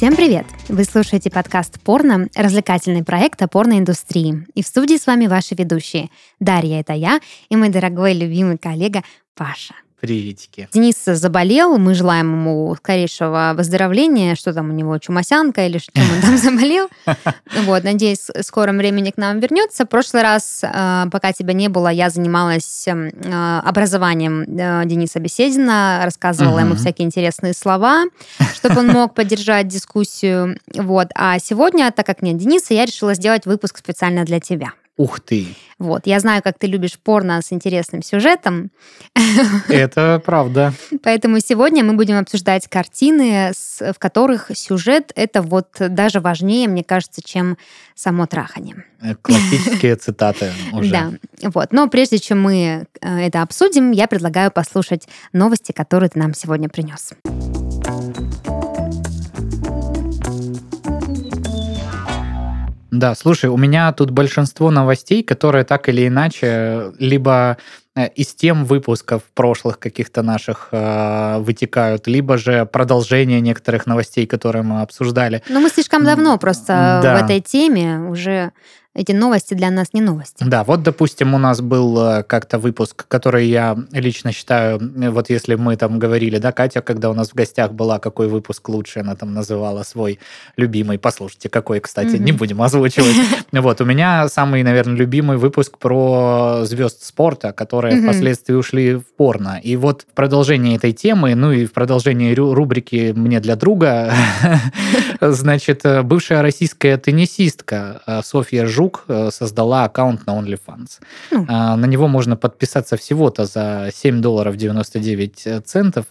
Всем привет! Вы слушаете подкаст «Порно» — развлекательный проект о порноиндустрии. И в студии с вами ваши ведущие. Дарья — это я, и мой дорогой любимый коллега Паша. Приветики. Денис заболел, мы желаем ему скорейшего выздоровления. Что там у него, чумасянка или что он там заболел? Вот, надеюсь, в скором времени к нам вернется. В прошлый раз, э, пока тебя не было, я занималась э, образованием э, Дениса Беседина, рассказывала ему всякие интересные слова, чтобы он мог поддержать дискуссию. Вот. А сегодня, так как нет Дениса, я решила сделать выпуск специально для тебя. Ух ты. Вот, я знаю, как ты любишь порно с интересным сюжетом. Это правда. Поэтому сегодня мы будем обсуждать картины, в которых сюжет это вот даже важнее, мне кажется, чем само трахание. Э, классические цитаты уже. Да, вот. Но прежде чем мы э, это обсудим, я предлагаю послушать новости, которые ты нам сегодня принес. Да, слушай, у меня тут большинство новостей, которые так или иначе либо э, из тем выпусков прошлых каких-то наших э, вытекают, либо же продолжение некоторых новостей, которые мы обсуждали. Но мы слишком давно просто да. в этой теме уже эти новости для нас не новости. Да, вот, допустим, у нас был э, как-то выпуск, который я лично считаю, э, вот если мы там говорили, да, Катя, когда у нас в гостях была, какой выпуск лучше, она там называла свой любимый. Послушайте, какой, кстати, mm-hmm. не будем озвучивать. Вот, у меня самый, наверное, любимый выпуск про звезд спорта, которые mm-hmm. впоследствии ушли в порно. И вот в продолжении этой темы, ну и в продолжении рубрики «Мне для друга», значит, э, бывшая российская теннисистка Софья Жу Жук э, создала аккаунт на OnlyFans. Mm. На него можно подписаться всего-то за 7 долларов 99 центов.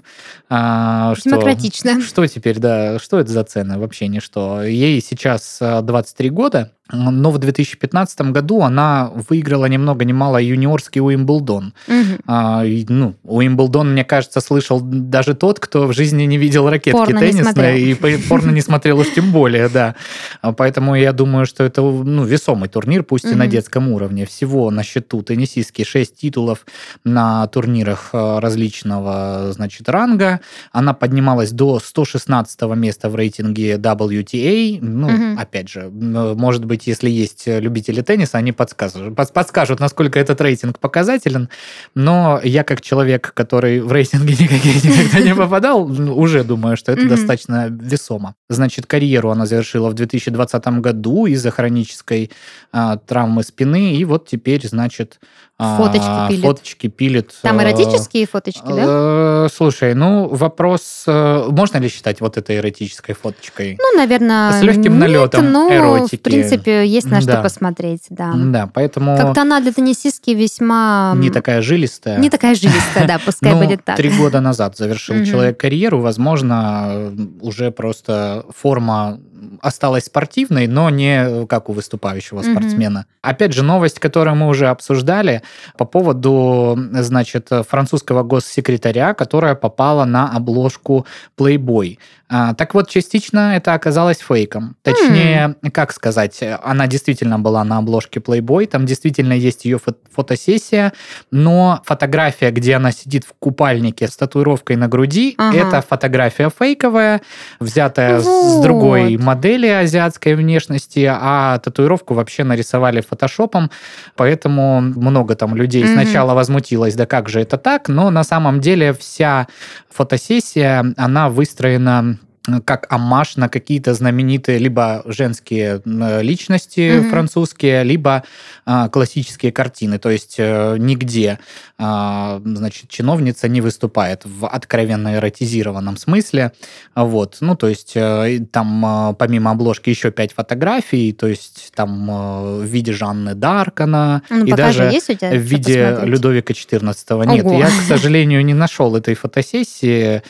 А, что, Демократично. Что теперь, да, что это за цены? Вообще ничто. Ей сейчас 23 года, но в 2015 году она выиграла ни много ни мало юниорский Уимблдон. Угу. А, ну, Уимблдон, мне кажется, слышал даже тот, кто в жизни не видел ракетки порно теннисной и порно не смотрел уж тем более, да. А поэтому я думаю, что это ну, весомый турнир, пусть угу. и на детском уровне. Всего на счету теннисистки 6 титулов на турнирах а, различного, значит, ранга. Она поднималась до 116 места в рейтинге WTA. Ну, угу. опять же, может быть, быть, если есть э, любители тенниса, они подскажут, подскажут, насколько этот рейтинг показателен. Но я как человек, который в рейтинге никаких никогда не попадал, уже думаю, что это достаточно весомо. Значит, карьеру она завершила в 2020 году из-за хронической а, травмы спины, и вот теперь, значит, фоточки пилит. Фоточки пилит. Там э, эротические фоточки, да? Э, слушай, ну вопрос, э, можно ли считать вот этой эротической фоточкой? Ну, наверное, С легким нет, налетом но, эротики. в принципе, есть на да. что посмотреть, да. Да, поэтому... Как-то она для теннисистки весьма... Не такая жилистая. Не такая жилистая, да, пускай ну, будет так. Три года назад завершил человек карьеру, возможно, уже просто форма осталась спортивной, но не как у выступающего mm-hmm. спортсмена. Опять же, новость, которую мы уже обсуждали по поводу, значит, французского госсекретаря, которая попала на обложку Playboy. А, так вот, частично это оказалось фейком. Точнее, mm. как сказать, она действительно была на обложке Playboy, там действительно есть ее фо- фотосессия, но фотография, где она сидит в купальнике с татуировкой на груди, ага. это фотография фейковая, взятая вот. с другой модели азиатской внешности, а татуировку вообще нарисовали фотошопом, поэтому много там людей mm-hmm. сначала возмутилось, да как же это так, но на самом деле вся фотосессия, она выстроена как амаш на какие-то знаменитые либо женские личности mm-hmm. французские, либо а, классические картины. То есть а, нигде, а, значит, чиновница не выступает в откровенно эротизированном смысле. Вот, ну то есть а, там а, помимо обложки еще пять фотографий, то есть там а, в виде Жанны Даркана ну, и даже есть у тебя, в виде посмотреть? Людовика XIV. Нет, Ого. я, к сожалению, не нашел этой фотосессии.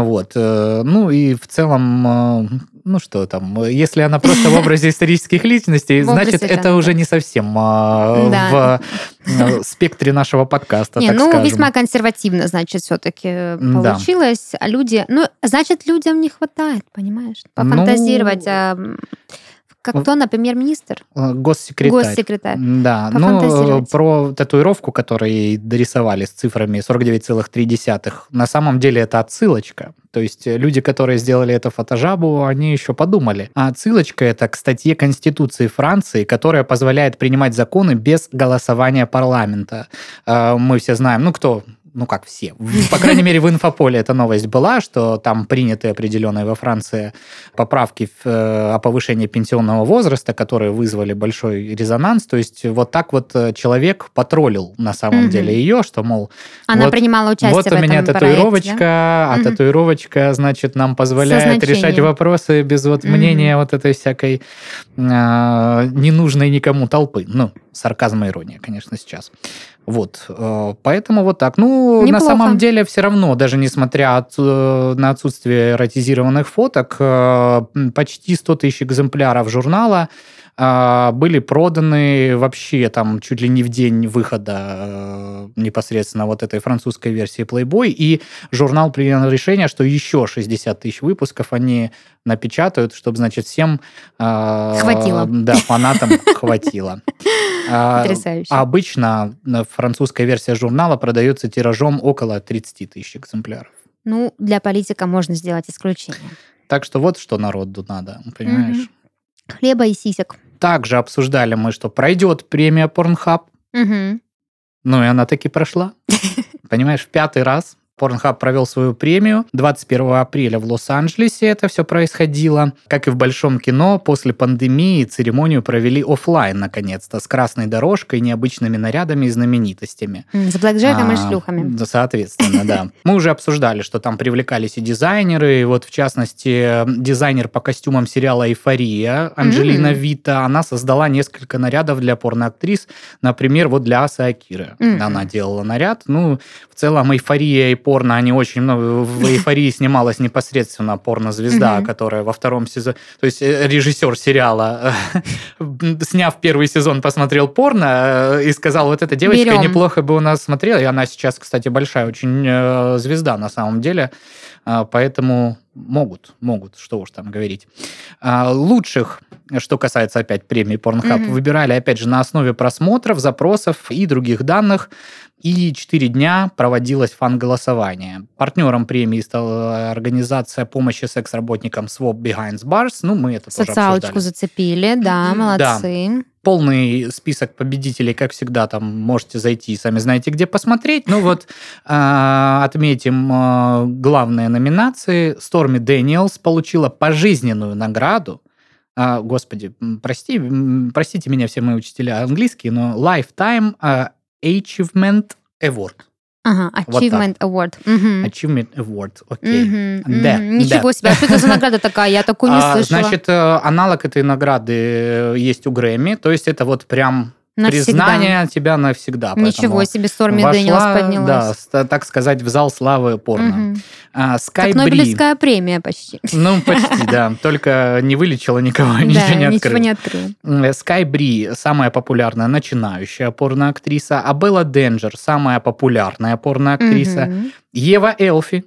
Вот. Э, ну и в целом, э, ну что там, если она просто в образе исторических личностей, значит, это уже не совсем а, в э, спектре нашего подкаста, Не, ну весьма консервативно, значит, все-таки получилось. А люди, ну, значит, людям не хватает, понимаешь, пофантазировать ну, Как кто, например, министр? Э, госсекретарь. Госсекретарь. Да, ну, про татуировку, которую дорисовали с цифрами 49,3, на самом деле это отсылочка. То есть люди, которые сделали эту фотожабу, они еще подумали. А отсылочка это к статье Конституции Франции, которая позволяет принимать законы без голосования парламента. Э, мы все знаем, ну кто ну как все, по крайней мере в инфополе эта новость была, что там приняты определенные во Франции поправки э, о повышении пенсионного возраста, которые вызвали большой резонанс. То есть вот так вот э, человек потроллил на самом угу. деле ее, что, мол... Она вот, принимала участие Вот в у меня проекте, татуировочка, да? а угу. татуировочка, значит, нам позволяет решать вопросы без вот угу. мнения вот этой всякой э, ненужной никому толпы. Ну, сарказм и ирония, конечно, сейчас. Вот, э, поэтому вот так. Ну, Неплохо. на самом деле, все равно, даже несмотря от, э, на отсутствие эротизированных фоток, э, почти 100 тысяч экземпляров журнала были проданы вообще там чуть ли не в день выхода непосредственно вот этой французской версии Playboy, и журнал принял решение, что еще 60 тысяч выпусков они напечатают, чтобы, значит, всем... Хватило. Да, фанатам хватило. А, Потрясающе. А обычно французская версия журнала продается тиражом около 30 тысяч экземпляров. Ну, для политика можно сделать исключение. Так что вот что народу надо, понимаешь? Угу. Хлеба и сисек. Также обсуждали мы, что пройдет премия Pornhub. Угу. Ну и она таки прошла. Понимаешь, в пятый раз Pornhub провел свою премию. 21 апреля в Лос-Анджелесе это все происходило. Как и в большом кино, после пандемии церемонию провели офлайн наконец-то, с красной дорожкой, необычными нарядами и знаменитостями. С блэкджеком а, и шлюхами. Да, соответственно, да. Мы уже обсуждали, что там привлекались и дизайнеры, и вот в частности дизайнер по костюмам сериала «Эйфория» Анджелина Вита, она создала несколько нарядов для порноактрис, например, вот для Асы Акиры. Она делала наряд. Ну, в целом «Эйфория» и порно, они очень много... В «Эйфории» снималась непосредственно порнозвезда, которая во втором сезоне... То есть э, режиссер сериала, сняв первый сезон, посмотрел порно э, и сказал, вот эта девочка неплохо бы у нас смотрела. И она сейчас, кстати, большая очень э, звезда на самом деле. Поэтому могут, могут, что уж там говорить. Лучших, что касается опять премии Pornhub, mm-hmm. выбирали, опять же, на основе просмотров, запросов и других данных и 4 дня проводилось фан-голосование. Партнером премии стала организация помощи секс-работникам Swap Behind Bars. Ну, мы это Социалочку тоже обсуждали. зацепили, да, молодцы. Да. Полный список победителей, как всегда, там можете зайти, сами знаете, где посмотреть. Ну вот э, отметим э, главные номинации. Сторми Дэниелс получила пожизненную награду а, господи, прости, простите меня все мои учителя английские, но Lifetime Achievement Award. Ага, Achievement вот Award. Угу. Achievement Award, окей. Угу, да, Ничего да. себе, а что это за награда такая? Я такую не а, слышала. Значит, э, аналог этой награды э, есть у Грэмми, то есть это вот прям Навсегда. Признание тебя навсегда. Ничего себе, Сторми Дэниелс поднялась. Да, так сказать, в зал славы порно. Угу. А, Sky как Нобелевская премия почти. Ну, почти, да. Только не вылечила никого, ничего не открыла. ничего не открыла. Sky Бри самая популярная начинающая порноактриса, а Белла Денджер самая популярная порноактриса, Ева Элфи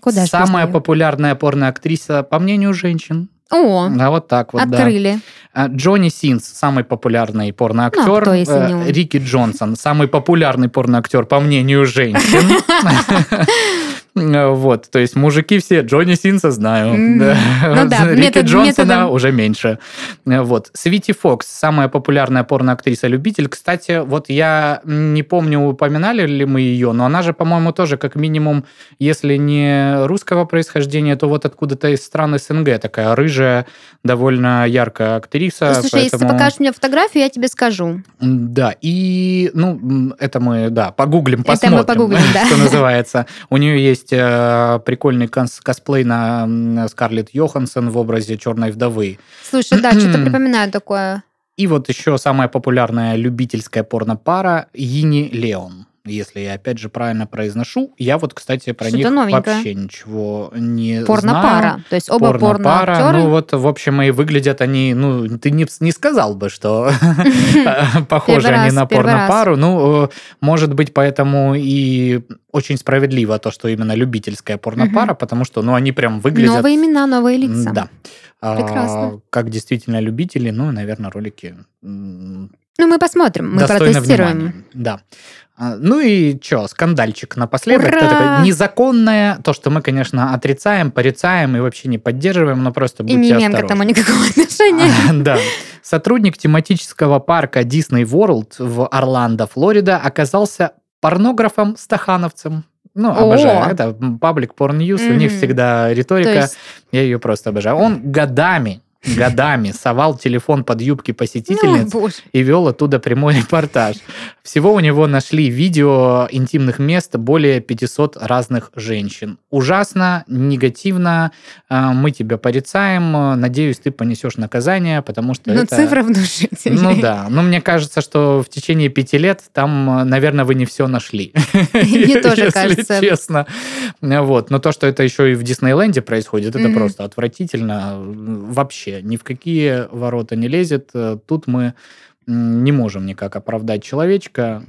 Куда самая популярная порноактриса, по мнению женщин. О, а вот так вот, открыли. Да. Джонни Синс, самый популярный порноактер. Ну, а он? Рики Джонсон, самый популярный порноактер, по мнению женщин. Вот, то есть мужики все, Джонни Синса знаю. Mm. Ну да, Рики метод, Джонсона методом... уже меньше. Вот. Свити Фокс, самая популярная порноактриса-любитель. Кстати, вот я не помню, упоминали ли мы ее, но она же, по-моему, тоже как минимум, если не русского происхождения, то вот откуда-то из стран СНГ такая рыжая, довольно яркая актриса. Слушай, поэтому... если ты покажешь мне фотографию, я тебе скажу. Да, и, ну, это мы, да, погуглим, посмотрим, это мы погуглим, да. что называется. У нее есть есть э, прикольный кос косплей на Скарлетт Йоханссон в образе черной вдовы. Слушай, да, что-то припоминаю такое. И вот еще самая популярная любительская порно-пара Йини Леон если я опять же правильно произношу. Я вот, кстати, про них новенькое. вообще ничего не порно-пара. знаю. То есть оба порно-пара. Порно ну вот, в общем, и выглядят они, ну, ты не, не сказал бы, что похожи они на порно-пару. Ну, может быть, поэтому и очень справедливо то, что именно любительская порно-пара, потому что, ну, они прям выглядят... Новые имена, новые лица. Да. Прекрасно. как действительно любители, ну, наверное, ролики ну, мы посмотрим, мы протестируем. Внимания. Да. А, ну и что, скандальчик напоследок. Ура! Такое незаконное, то, что мы, конечно, отрицаем, порицаем и вообще не поддерживаем, но просто будьте И не осторожны. к этому никакого отношения. Да. Сотрудник тематического парка Disney World в Орландо, Флорида, оказался порнографом-стахановцем. Ну, обожаю. О! Это паблик порн ньюс, у них всегда риторика. Есть... Я ее просто обожаю. Он годами годами совал телефон под юбки посетительниц ну, и вел оттуда прямой репортаж. Всего у него нашли видео интимных мест более 500 разных женщин. Ужасно, негативно, а, мы тебя порицаем, надеюсь, ты понесешь наказание, потому что Ну, это... цифра внушительная. Ну да, но мне кажется, что в течение пяти лет там, наверное, вы не все нашли. Мне тоже кажется. честно. Вот. Но то, что это еще и в Диснейленде происходит, это просто отвратительно вообще вообще ни в какие ворота не лезет. Э, тут мы не можем никак оправдать человечка,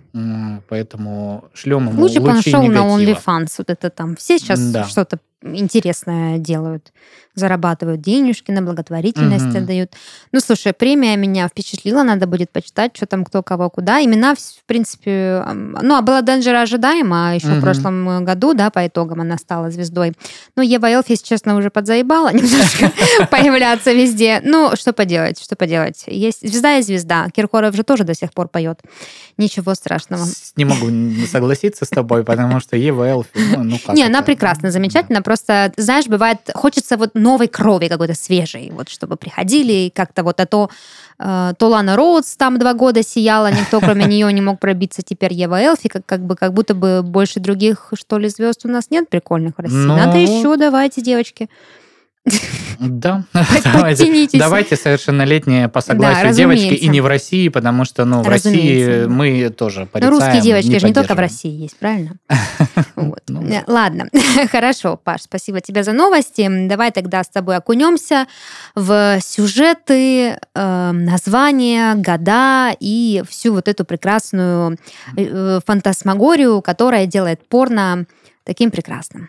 поэтому шлем ему Лучше бы нашел на OnlyFans. Вот это там все сейчас да. что-то интересное делают зарабатывают денежки, на благотворительность угу. отдают. Ну, слушай, премия меня впечатлила, надо будет почитать, что там кто кого куда. Имена, в принципе, ну, а была Денджера ожидаема еще угу. в прошлом году, да, по итогам она стала звездой. Ну, Ева Элф, если честно, уже подзаебала немножко появляться везде. Ну, что поделать, что поделать. Есть звезда и звезда. Киркоров же тоже до сих пор поет. Ничего страшного. Не могу согласиться с тобой, потому что Ева Элф, ну, ну как Не, она прекрасна, замечательно. Просто, знаешь, бывает, хочется вот новой крови какой-то свежей, вот чтобы приходили и как-то вот, а то, э, то Лана Роудс там два года сияла, никто кроме нее не мог пробиться, теперь Ева Элфи, как, как бы как будто бы больше других, что ли, звезд у нас нет прикольных в России. Но... Надо ну, еще, давайте, девочки. Да, давайте, давайте совершеннолетние по согласию да, девочки и не в России, потому что ну, в России мы тоже порицаем. Но русские девочки не же не только в России есть, правильно? вот. ну, да. Ладно, хорошо, Паш, спасибо тебе за новости. Давай тогда с тобой окунемся в сюжеты, э, названия, года и всю вот эту прекрасную э, фантасмагорию, которая делает порно таким прекрасным.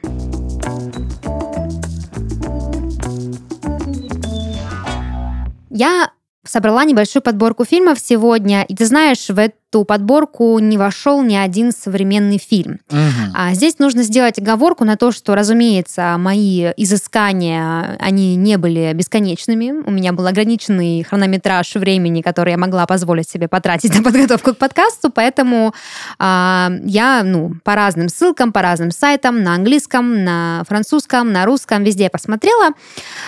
Я собрала небольшую подборку фильмов сегодня, и ты знаешь, в эту подборку не вошел ни один современный фильм. Угу. А здесь нужно сделать оговорку на то, что, разумеется, мои изыскания, они не были бесконечными. У меня был ограниченный хронометраж времени, который я могла позволить себе потратить на подготовку к подкасту, поэтому а, я, ну, по разным ссылкам, по разным сайтам, на английском, на французском, на русском, везде посмотрела.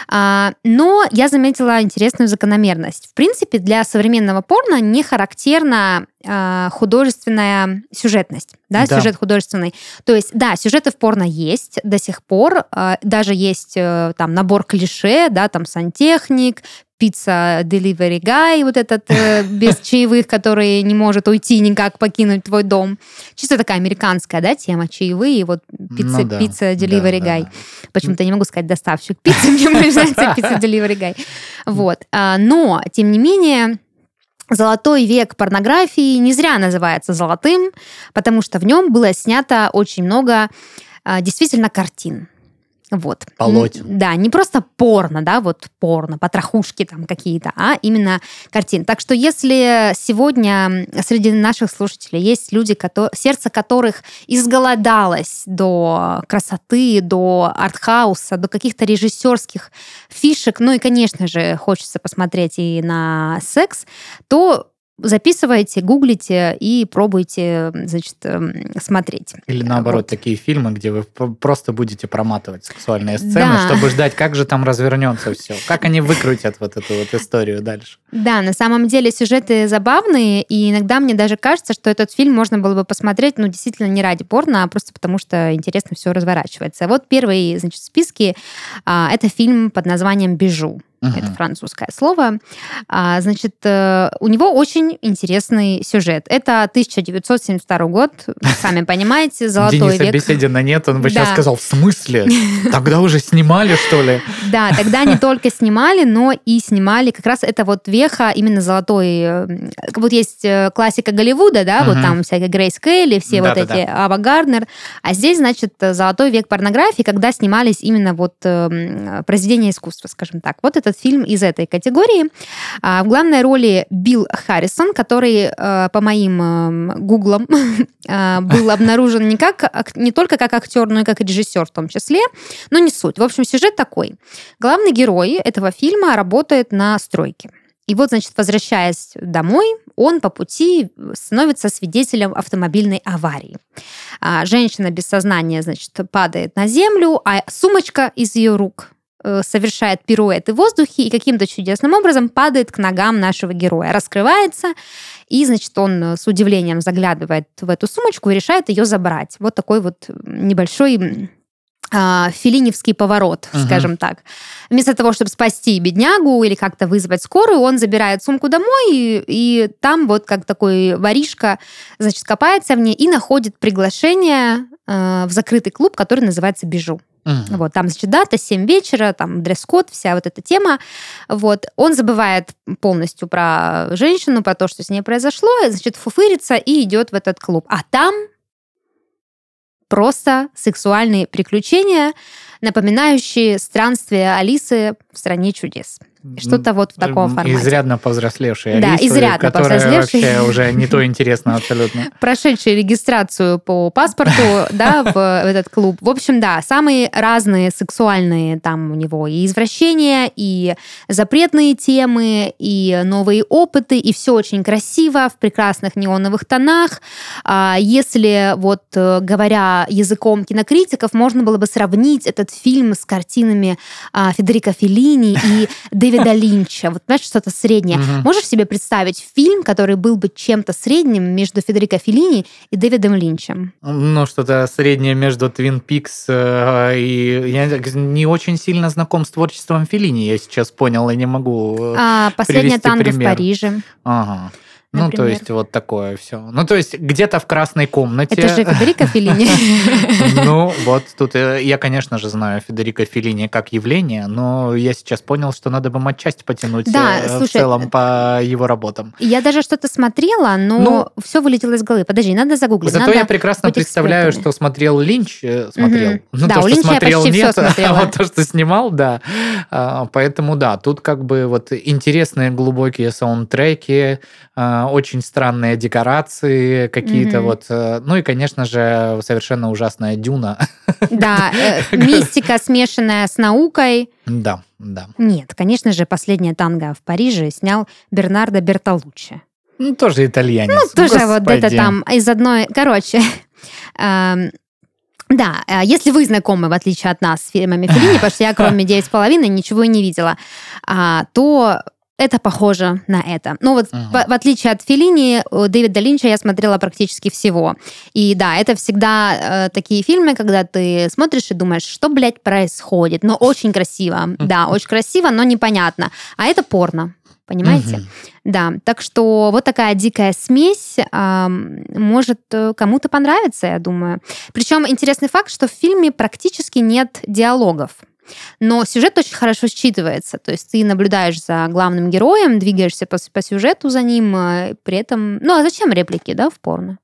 А, но я заметила интересную закономерность. В принципе, для современного порно не характерно а, художественная сюжетность, да, да, сюжет художественный. То есть, да, сюжеты в порно есть до сих пор, а, даже есть э, там набор клише, да, там сантехник, пицца delivery guy, вот этот э, без чаевых, который не может уйти никак, покинуть твой дом. Чисто такая американская, да, тема чаевые, вот пицца, ну, да. пицца delivery да, guy. Да. Почему-то не могу сказать доставщик пиццы, мне нравится пицца delivery guy. Вот. А, но, тем не менее, Золотой век порнографии не зря называется золотым, потому что в нем было снято очень много а, действительно картин. Вот. Полотен. Да, не просто порно, да, вот порно, потрохушки там какие-то, а именно картин. Так что если сегодня среди наших слушателей есть люди, которые, сердце которых изголодалось до красоты, до артхауса, до каких-то режиссерских фишек, ну и, конечно же, хочется посмотреть и на секс, то записывайте, гуглите и пробуйте, значит, эм, смотреть. Или наоборот, вот. такие фильмы, где вы просто будете проматывать сексуальные сцены, да. чтобы ждать, как же там развернется все, как они выкрутят вот эту вот историю дальше. Да, на самом деле сюжеты забавные, и иногда мне даже кажется, что этот фильм можно было бы посмотреть, ну, действительно, не ради порно, а просто потому, что интересно все разворачивается. Вот первый, значит, в списке а, это фильм под названием «Бежу». Uh-huh. Это французское слово. А, значит, э, у него очень интересный сюжет. Это 1972 год, сами понимаете, золотой Дениса век. Беседина нет, он бы да. сейчас сказал, в смысле? Тогда уже снимали, что ли? Да, тогда не только снимали, но и снимали как раз это вот веха именно золотой... Э, вот есть э, классика Голливуда, да, вот там всякие Грейс Келли, все вот эти, Ава Гарднер. А здесь, значит, золотой век порнографии, когда снимались именно вот произведения искусства, скажем так. Вот это этот фильм из этой категории. А, в главной роли Билл Харрисон, который, э, по моим эм, гуглам, э, был обнаружен не, как, не только как актер, но и как режиссер в том числе, но не суть. В общем, сюжет такой. Главный герой этого фильма работает на стройке. И вот, значит, возвращаясь домой, он по пути становится свидетелем автомобильной аварии. А женщина без сознания, значит, падает на землю, а сумочка из ее рук совершает пируэты в воздухе и каким-то чудесным образом падает к ногам нашего героя, раскрывается, и, значит, он с удивлением заглядывает в эту сумочку и решает ее забрать. Вот такой вот небольшой а, филиневский поворот, uh-huh. скажем так. Вместо того, чтобы спасти беднягу или как-то вызвать скорую, он забирает сумку домой, и, и там вот как такой воришка, значит, копается в ней и находит приглашение э, в закрытый клуб, который называется «Бежу». Uh-huh. Вот, там, значит, дата, 7 вечера, там дресс-код, вся вот эта тема. Вот, он забывает полностью про женщину, про то, что с ней произошло, значит, фуфырится и идет в этот клуб. А там просто сексуальные приключения, напоминающие странствия Алисы в стране чудес. Что-то вот в таком формате. Изрядно повзрослевшие Да, Алисы, изрядно повзрослевшие. вообще уже не то интересно абсолютно. Прошедшие регистрацию по паспорту, да, в этот клуб. В общем, да, самые разные сексуальные там у него и извращения, и запретные темы, и новые опыты, и все очень красиво, в прекрасных неоновых тонах. А если вот э, говоря языком кинокритиков, можно было бы сравнить этот фильм с картинами а, Федерико Феллини и Дэвида Линча. Вот знаешь, что-то среднее. Можешь себе представить фильм, который был бы чем-то средним между Федерико Феллини и Дэвидом Линчем? Ну, что-то среднее между Твин Пикс э, и... Я не очень сильно знаком с творчеством Феллини, я сейчас понял, и не могу э, а, «Последняя танго в Париже». Ага. Например. Ну, то есть вот такое все. Ну, то есть где-то в красной комнате. Это же Федерико Феллини. Ну, вот тут э, я, конечно же, знаю Федерико Феллини как явление, но я сейчас понял, что надо бы матчасть потянуть э, в целом по его работам. Я даже что-то смотрела, но ну, все вылетело из головы. Подожди, надо загуглить. Зато я прекрасно представляю, что смотрел Линч, э, смотрел. Ну, да, то, у Линча смотрел, я почти нет, все смотрела. А вот то, что снимал, да. А, поэтому да, тут как бы вот интересные глубокие саундтреки, а, очень странные декорации какие-то mm-hmm. вот. Э, ну и, конечно же, совершенно ужасная дюна. Да, э, мистика, смешанная с наукой. Да, да. Нет, конечно же, «Последняя танго в Париже» снял Бернардо Бертолуччи. Ну, тоже итальянец. Ну, тоже Господи. вот это там из одной... Короче, эм, да, э, если вы знакомы, в отличие от нас, с фильмами Феллини, потому что я кроме «Девять с половиной» ничего и не видела, а, то это похоже на это. Ну вот uh-huh. в, в отличие от Филини, Дэвида Линча я смотрела практически всего. И да, это всегда э, такие фильмы, когда ты смотришь и думаешь, что, блядь, происходит. Но очень красиво. Да, очень красиво, но непонятно. А это порно. Понимаете? Угу. Да, так что вот такая дикая смесь э, может э, кому-то понравиться, я думаю. Причем интересный факт, что в фильме практически нет диалогов. Но сюжет очень хорошо считывается. То есть ты наблюдаешь за главным героем, двигаешься по, по сюжету за ним, а, при этом... Ну, а зачем реплики, да, в порно?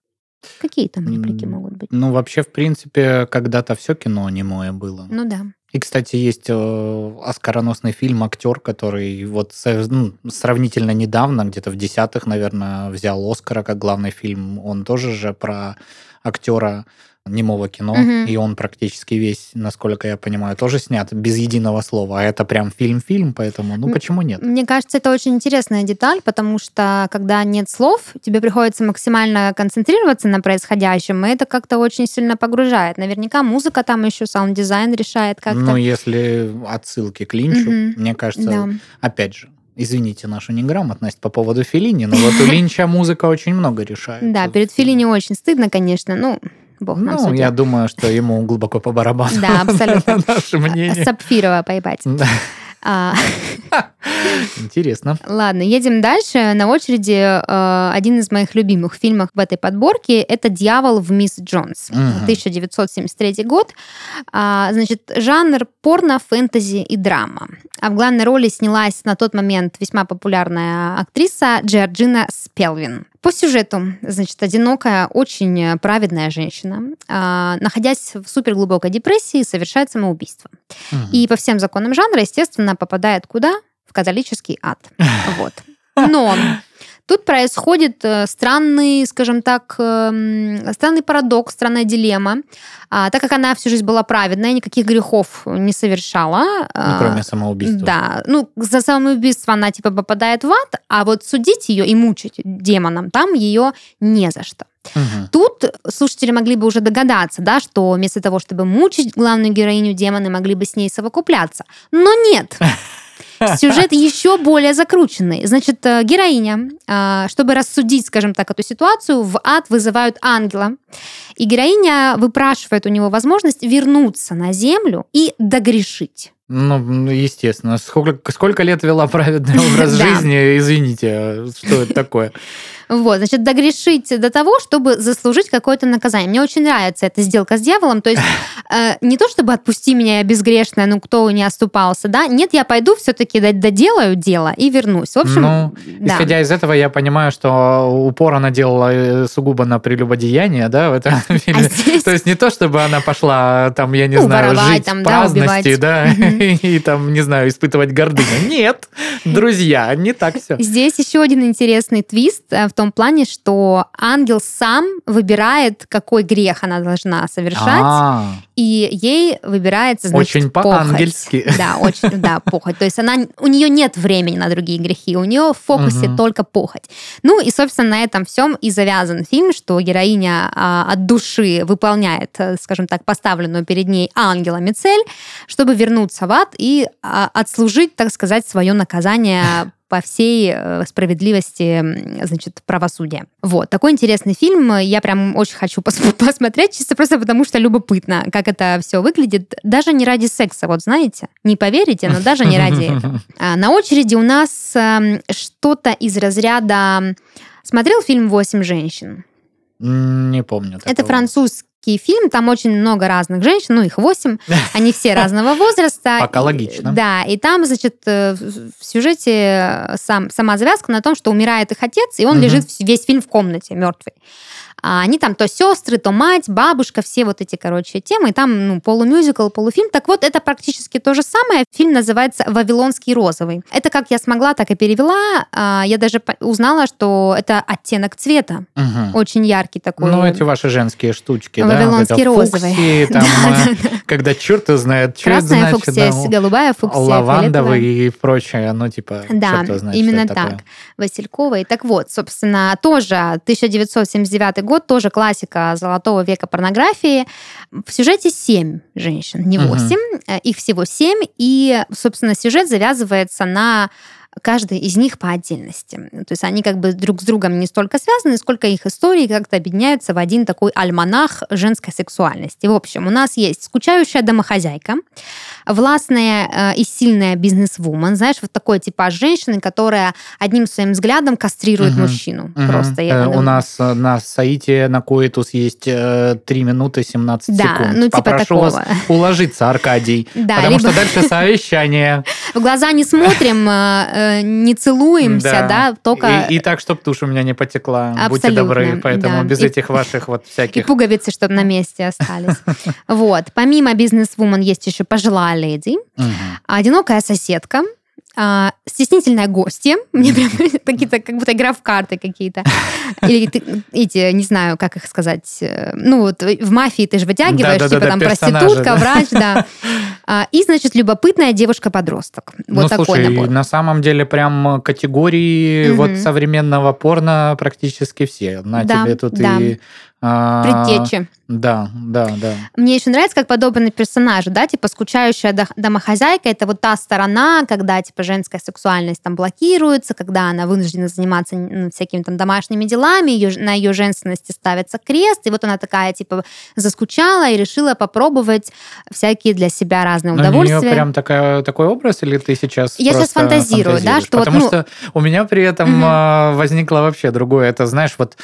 Какие там реплики могут быть? Ну, вообще, в принципе, когда-то все кино немое было. Ну да. И, кстати, есть э, оскароносный фильм «Актер», который вот ну, сравнительно недавно, где-то в десятых, наверное, взял Оскара как главный фильм. Он тоже же про актера немого кино, угу. и он практически весь, насколько я понимаю, тоже снят без единого слова. А это прям фильм-фильм, поэтому, ну, почему нет? Мне кажется, это очень интересная деталь, потому что, когда нет слов, тебе приходится максимально концентрироваться на происходящем, и это как-то очень сильно погружает. Наверняка музыка там еще, саунд-дизайн решает как-то. Ну, если отсылки к Линчу, угу. мне кажется, да. опять же, Извините нашу неграмотность по поводу Феллини, но вот у Линча музыка очень много решает. Да, перед Филини очень стыдно, конечно. Ну, Бог нам Ну, судья. я думаю, что ему глубоко по барабану. Да, абсолютно. Наше мнение. Сапфирова поебать. А... Интересно. Ладно, едем дальше. На очереди э, один из моих любимых фильмов в этой подборке это «Дьявол в мисс Джонс», угу. 1973 год. А, значит, жанр порно, фэнтези и драма. А в главной роли снялась на тот момент весьма популярная актриса Джорджина Спелвин. По сюжету, значит, одинокая, очень праведная женщина, э, находясь в суперглубокой депрессии, совершает самоубийство. Угу. И по всем законам жанра, естественно, попадает куда? в католический ад. Вот. Но Тут происходит э, странный, скажем так, эм, странный парадокс, странная дилемма. А, так как она всю жизнь была праведная, никаких грехов не совершала. Ну, кроме самоубийства. Да. Ну, за самоубийство она типа попадает в ад, а вот судить ее и мучить демоном там ее не за что. Угу. Тут слушатели могли бы уже догадаться, да, что вместо того, чтобы мучить главную героиню, демоны могли бы с ней совокупляться. Но нет. Сюжет еще более закрученный. Значит, э, героиня, э, чтобы рассудить, скажем так, эту ситуацию, в ад вызывают ангела. И героиня выпрашивает у него возможность вернуться на землю и догрешить. Ну, естественно. Сколько, сколько лет вела праведный образ жизни? Извините, что это такое? Вот, значит, догрешить до того, чтобы заслужить какое-то наказание. Мне очень нравится эта сделка с дьяволом. То есть э, не то, чтобы отпусти меня, я безгрешная, ну кто не оступался, да? Нет, я пойду все-таки доделаю дело и вернусь. В общем, ну, да. исходя из этого, я понимаю, что упор она делала э, сугубо на прелюбодеяние, да, в этом фильме. А здесь... То есть не то, чтобы она пошла там, я не ну, знаю, воровать, жить там, в праздности, да, да и там, не знаю, испытывать гордыню. Нет, друзья, не так все. Здесь еще один интересный твист э, в том плане, что ангел сам выбирает, какой грех она должна совершать, А-а-а. и ей выбирается, значит, Очень по-ангельски. Да, очень, да, похоть. То есть она, у нее нет времени на другие грехи, у нее в фокусе угу. только похоть. Ну и, собственно, на этом всем и завязан фильм, что героиня а, от души выполняет, э, скажем так, поставленную перед ней ангелами цель, чтобы вернуться в ад и а, отслужить, так сказать, свое наказание по всей э, справедливости, значит, правосудия. Вот, такой интересный фильм. Я прям очень хочу пос посмотреть, чисто просто потому, что любопытно, как это все выглядит. Даже не ради секса, вот знаете, не поверите, но даже не ради этого. А, на очереди у нас эм, что-то из разряда... Смотрел фильм «Восемь женщин»? Не помню. Такого. Это французский фильм, там очень много разных женщин, ну их восемь, они все разного возраста. Пока логично. Да, и там, значит, э, в сюжете сам, сама завязка на том, что умирает их отец, и он лежит весь фильм в комнате мертвый. А они там то сестры, то мать, бабушка, все вот эти, короче, темы. И там ну, полумюзикл, полуфильм. Так вот, это практически то же самое. Фильм называется «Вавилонский розовый». Это как я смогла, так и перевела. А, я даже узнала, что это оттенок цвета. Угу. Очень яркий такой. Ну, эти ваши женские штучки, Вавилонский да? розовый. Фуксии, там, а, когда черт знает, что Красная это значит. фуксия, да, голубая фуксия, Лавандовый и прочее, ну, типа, Да, именно так. Васильковый. Так вот, собственно, тоже 1979 год, тоже классика золотого века порнографии. В сюжете семь женщин, не восемь, угу. их всего семь, и, собственно, сюжет завязывается на каждый из них по отдельности. То есть они как бы друг с другом не столько связаны, сколько их истории как-то объединяются в один такой альманах женской сексуальности. В общем, у нас есть скучающая домохозяйка, властная э, и сильная бизнес-вумен, знаешь, вот такой типаж женщины, которая одним своим взглядом кастрирует угу. мужчину. Угу. Просто. Э, у нас э, на сайте на Коитус есть э, 3 минуты 17 да, секунд. ну типа Попрошу такого. вас уложиться, Аркадий. Да, потому либо... что дальше совещание. В глаза не смотрим, э, не целуемся, да, только... И так, чтобы тушь у меня не потекла. Будьте добры, поэтому без этих ваших вот всяких... И пуговицы, чтобы на месте остались. Вот. Помимо бизнес-вумен есть еще пожилая леди, одинокая соседка, а, стеснительная гостья. Мне прям какие-то, как будто игра в карты какие-то. Или эти, не знаю, как их сказать. Э, ну, вот в мафии ты же вытягиваешь, да, да, типа да, там проститутка, да. врач, да. А, и, значит, любопытная девушка-подросток. Вот ну, такой слушай, набор. на самом деле прям категории угу. вот современного порно практически все. На да, тебе тут да. и Предтечи. Да, да, да. Мне еще нравится, как подобный персонаж, да, типа скучающая домохозяйка, это вот та сторона, когда, типа, женская сексуальность там блокируется, когда она вынуждена заниматься ну, всякими там домашними делами, ее, на ее женственности ставится крест, и вот она такая, типа, заскучала и решила попробовать всякие для себя разные Но удовольствия. У нее прям такая, такой образ, или ты сейчас Я сейчас фантазирую, да, что Потому вот, ну... что у меня при этом угу. возникло вообще другое. Это, знаешь, вот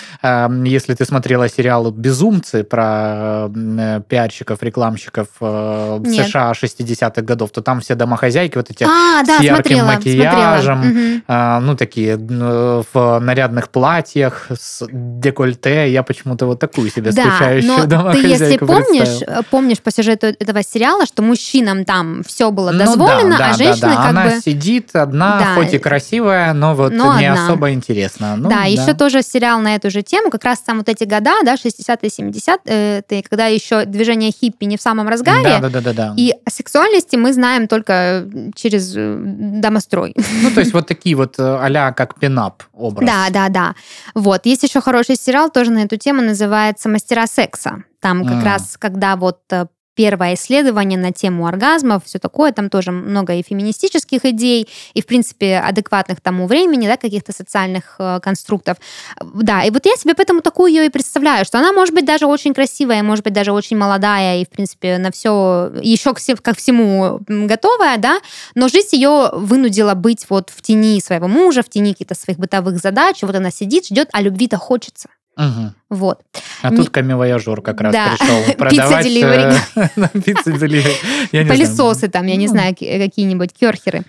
если ты смотрела сериал сериал «Безумцы» про э, пиарщиков, рекламщиков э. США 60-х годов, то там все домохозяйки вот эти А, да, с ярким смотрела, макияжем, смотрела. А, ну, такие э, в нарядных платьях, с декольте. Я почему-то вот такую себе Да, скучающую но ты, домохозяйку если помнишь, э, помнишь по сюжету этого сериала, что мужчинам там все было Ну да, дозволено, да, а да, женщины да. как Она бы... сидит одна, Да. хоть и красивая, но вот Но не одна. особо интересно. Ну, да, еще тоже сериал на эту же тему, как раз там вот эти года, да, 60-е, 70-е, когда еще движение хиппи не в самом разгаре, Да, да, да, да, да. и о сексуальности мы знаем только через э, домострой. Ну, то есть вот такие вот э, а-ля как пинап образ. Да, да, да. Вот. Есть еще хороший сериал тоже на эту тему, называется «Мастера секса». Там как М. раз, когда вот э, первое исследование на тему оргазмов, все такое, там тоже много и феминистических идей, и, в принципе, адекватных тому времени, да, каких-то социальных э, конструктов. Да, и вот я себе поэтому такую ее и представляю, что она может быть даже очень красивая, может быть даже очень молодая, и, в принципе, на все, еще к, ко всему готовая, да, но жизнь ее вынудила быть вот в тени своего мужа, в тени каких-то своих бытовых задач, вот она сидит, ждет, а любви-то хочется. Мгм. Вот. А Не- тут камевояжер как раз Да. пришел продавать... э. Пылесосы там, я не Ну. знаю, ки- какие-нибудь керхеры.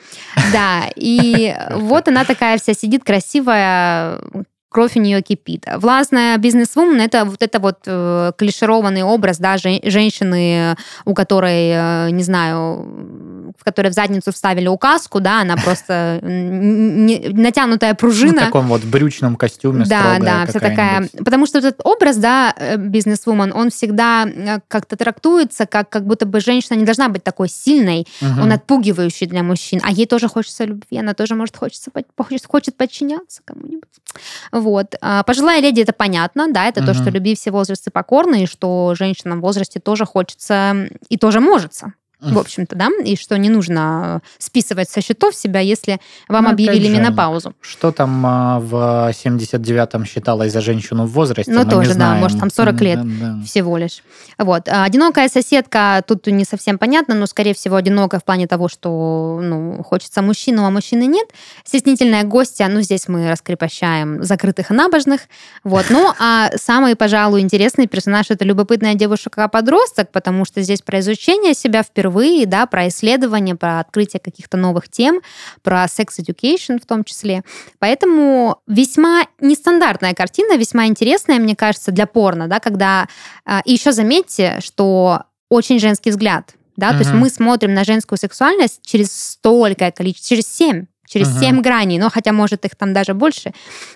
Да, и вот она такая вся сидит красивая, кровь у нее кипит. Властная бизнес-вумен это вот это вот э, клишированный образ, да, жен- женщины, у которой, э, не знаю, в которой в задницу вставили указку, да, она просто не- натянутая Ну, пружина. В таком вот брючном костюме Да, да, вся такая. Потому что этот образ, да, э, бизнес-вумен, он всегда э, как-то трактуется, как, как будто бы женщина не должна быть такой сильной, он отпугивающий для мужчин, а ей тоже хочется любви, она тоже, может, хочется, хочет подчиняться кому-нибудь. Вот. А Пожилая леди, это понятно, да, это то, Мгм. что любви все возрасты покорны, и что женщинам в возрасте тоже хочется и тоже можется. В общем-то, да, и что не нужно э, списывать со счетов себя, если вам Ну, объявили же, менопаузу. Что там а, в 79-м считалось за женщину в возрасте, Ну, тоже, да, может, там 40 лет. Да, да. всего лишь. Вот. А Одинокая соседка, тут не совсем понятно, но, скорее всего, одинокая в плане того, что ну, хочется мужчину, а мужчины нет. Стеснительная гостья, ну, здесь мы раскрепощаем закрытых и набожных. Вот. Ну, а самый, пожалуй, интересный персонаж — это любопытная девушка-подросток, потому что здесь про изучение себя впервые, да, про исследование, про открытие каких-то новых тем, про секс-education в том числе. Поэтому весьма нестандартная картина, весьма интересная, мне кажется, для порно, да, когда... а, И еще заметьте, что очень женский взгляд, да, то есть мы смотрим на женскую сексуальность через столько количество, через семь через семь граней, но хотя, может, их там даже больше.